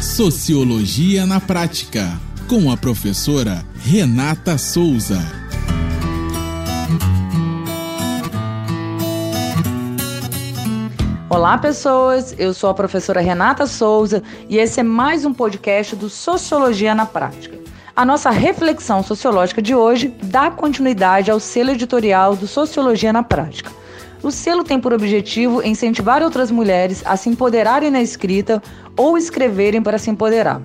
Sociologia na Prática, com a professora Renata Souza. Olá, pessoas. Eu sou a professora Renata Souza e esse é mais um podcast do Sociologia na Prática. A nossa reflexão sociológica de hoje dá continuidade ao selo editorial do Sociologia na Prática. O selo tem por objetivo incentivar outras mulheres a se empoderarem na escrita ou escreverem para se empoderar.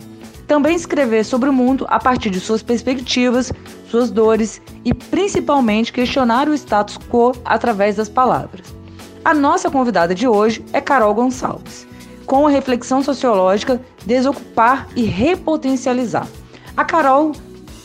Também escrever sobre o mundo a partir de suas perspectivas, suas dores e principalmente questionar o status quo através das palavras. A nossa convidada de hoje é Carol Gonçalves, com a reflexão sociológica Desocupar e Repotencializar. A Carol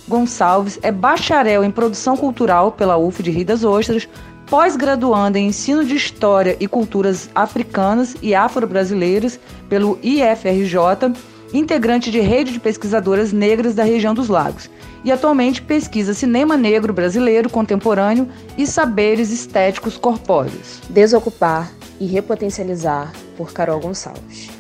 Gonçalves é bacharel em produção cultural pela UF de Rio das Ostras, pós-graduanda em ensino de História e Culturas Africanas e Afro-Brasileiras pelo IFRJ, integrante de rede de pesquisadoras negras da região dos Lagos, e atualmente pesquisa cinema negro brasileiro contemporâneo e saberes estéticos corpóreos. Desocupar e repotencializar por Carol Gonçalves.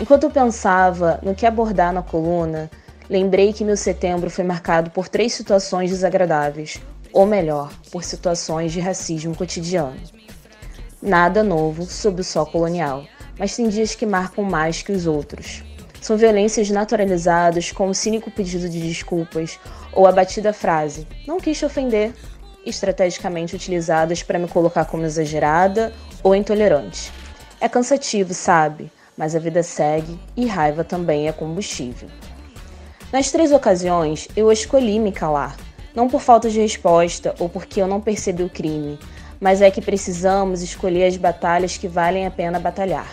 Enquanto eu pensava no que abordar na coluna, Lembrei que meu setembro foi marcado por três situações desagradáveis, ou melhor, por situações de racismo cotidiano. Nada novo sob o sol colonial, mas tem dias que marcam mais que os outros. São violências naturalizadas com o cínico pedido de desculpas ou a batida frase, não quis te ofender, estrategicamente utilizadas para me colocar como exagerada ou intolerante. É cansativo, sabe? Mas a vida segue e raiva também é combustível. Nas três ocasiões, eu escolhi me calar, não por falta de resposta ou porque eu não percebi o crime, mas é que precisamos escolher as batalhas que valem a pena batalhar.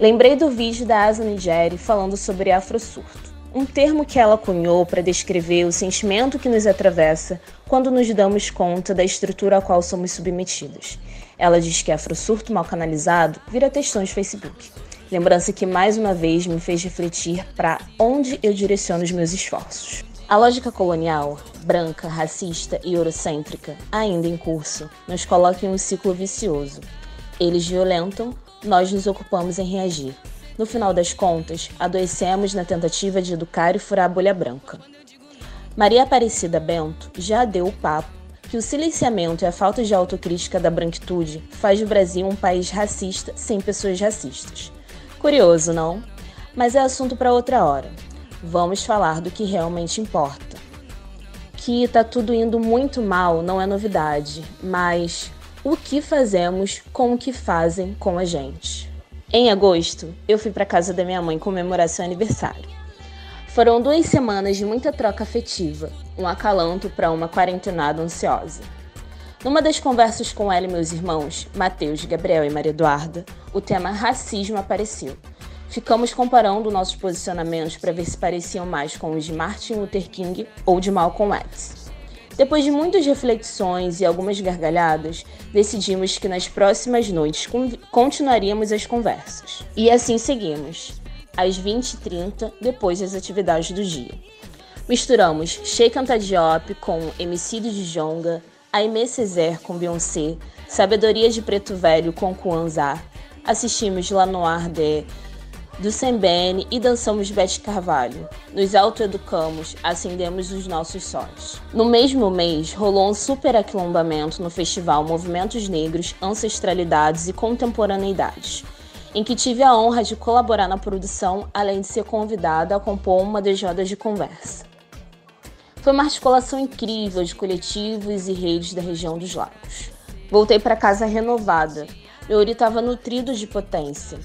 Lembrei do vídeo da Asa Nigeri falando sobre afrosurto, um termo que ela cunhou para descrever o sentimento que nos atravessa quando nos damos conta da estrutura a qual somos submetidos. Ela diz que afrosurto mal canalizado vira textões de Facebook. Lembrança que mais uma vez me fez refletir para onde eu direciono os meus esforços. A lógica colonial, branca, racista e eurocêntrica, ainda em curso, nos coloca em um ciclo vicioso. Eles violentam, nós nos ocupamos em reagir. No final das contas, adoecemos na tentativa de educar e furar a bolha branca. Maria Aparecida Bento já deu o papo que o silenciamento e a falta de autocrítica da branquitude faz do Brasil um país racista sem pessoas racistas. Curioso, não? Mas é assunto para outra hora. Vamos falar do que realmente importa. Que tá tudo indo muito mal não é novidade, mas o que fazemos com o que fazem com a gente? Em agosto, eu fui para casa da minha mãe comemorar seu aniversário. Foram duas semanas de muita troca afetiva, um acalanto para uma quarentenada ansiosa. Numa das conversas com ela e meus irmãos, Mateus, Gabriel e Maria Eduarda, o tema racismo apareceu. Ficamos comparando nossos posicionamentos para ver se pareciam mais com os de Martin Luther King ou de Malcolm X. Depois de muitas reflexões e algumas gargalhadas, decidimos que nas próximas noites continuaríamos as conversas. E assim seguimos, às 20h30, depois das atividades do dia. Misturamos Sheikh Anta Diop com Emicídio de Jonga, Aimee Césaire com Beyoncé, Sabedoria de Preto Velho com Kwanzaa, assistimos La Noir de do Sembene e dançamos Beth Carvalho. Nos autoeducamos, acendemos os nossos sóis. No mesmo mês, rolou um super aquilombamento no festival Movimentos Negros, Ancestralidades e Contemporaneidades, em que tive a honra de colaborar na produção, além de ser convidada a compor uma das rodas de conversa. Foi uma articulação incrível de coletivos e redes da região dos lagos. Voltei para casa renovada. Meu estava nutrido de potência.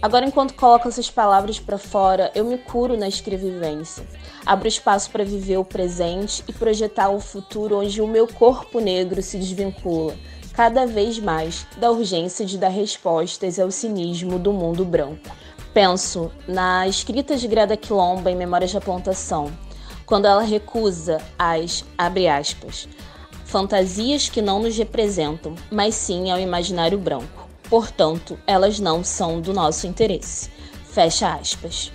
Agora, enquanto coloco essas palavras para fora, eu me curo na escrevivência. Abro espaço para viver o presente e projetar o futuro onde o meu corpo negro se desvincula, cada vez mais, da urgência de dar respostas ao cinismo do mundo branco. Penso na escrita de Grada Quilomba em Memórias da Plantação, quando ela recusa as, abre aspas, fantasias que não nos representam, mas sim ao imaginário branco. Portanto, elas não são do nosso interesse. Fecha aspas.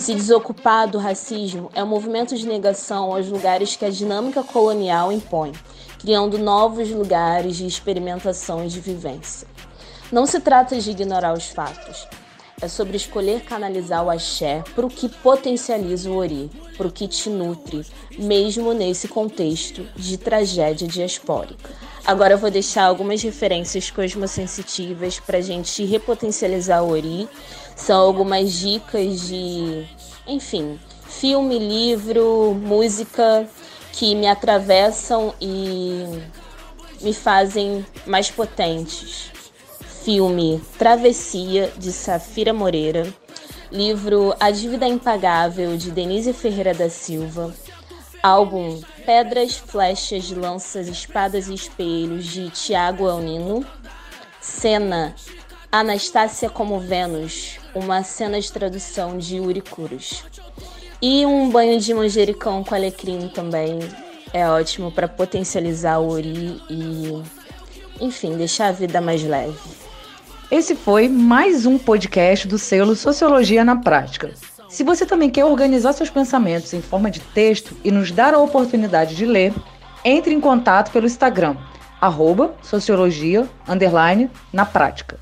Se desocupar do racismo é um movimento de negação aos lugares que a dinâmica colonial impõe, criando novos lugares de experimentação e de vivência. Não se trata de ignorar os fatos. É sobre escolher canalizar o axé para o que potencializa o ori, para o que te nutre, mesmo nesse contexto de tragédia diaspórica. Agora eu vou deixar algumas referências cosmosensitivas para a gente repotencializar o ori. São algumas dicas de, enfim, filme, livro, música que me atravessam e me fazem mais potentes. Filme Travessia, de Safira Moreira. Livro A Dívida Impagável, de Denise Ferreira da Silva. Álbum Pedras, Flechas, Lanças, Espadas e Espelhos, de Tiago Elnino. Cena Anastácia como Vênus, uma cena de tradução de Yuri Kuros. E um banho de manjericão com alecrim também é ótimo para potencializar o ori e, enfim, deixar a vida mais leve. Esse foi mais um podcast do selo Sociologia na Prática. Se você também quer organizar seus pensamentos em forma de texto e nos dar a oportunidade de ler, entre em contato pelo Instagram, arroba sociologia, underline, na prática.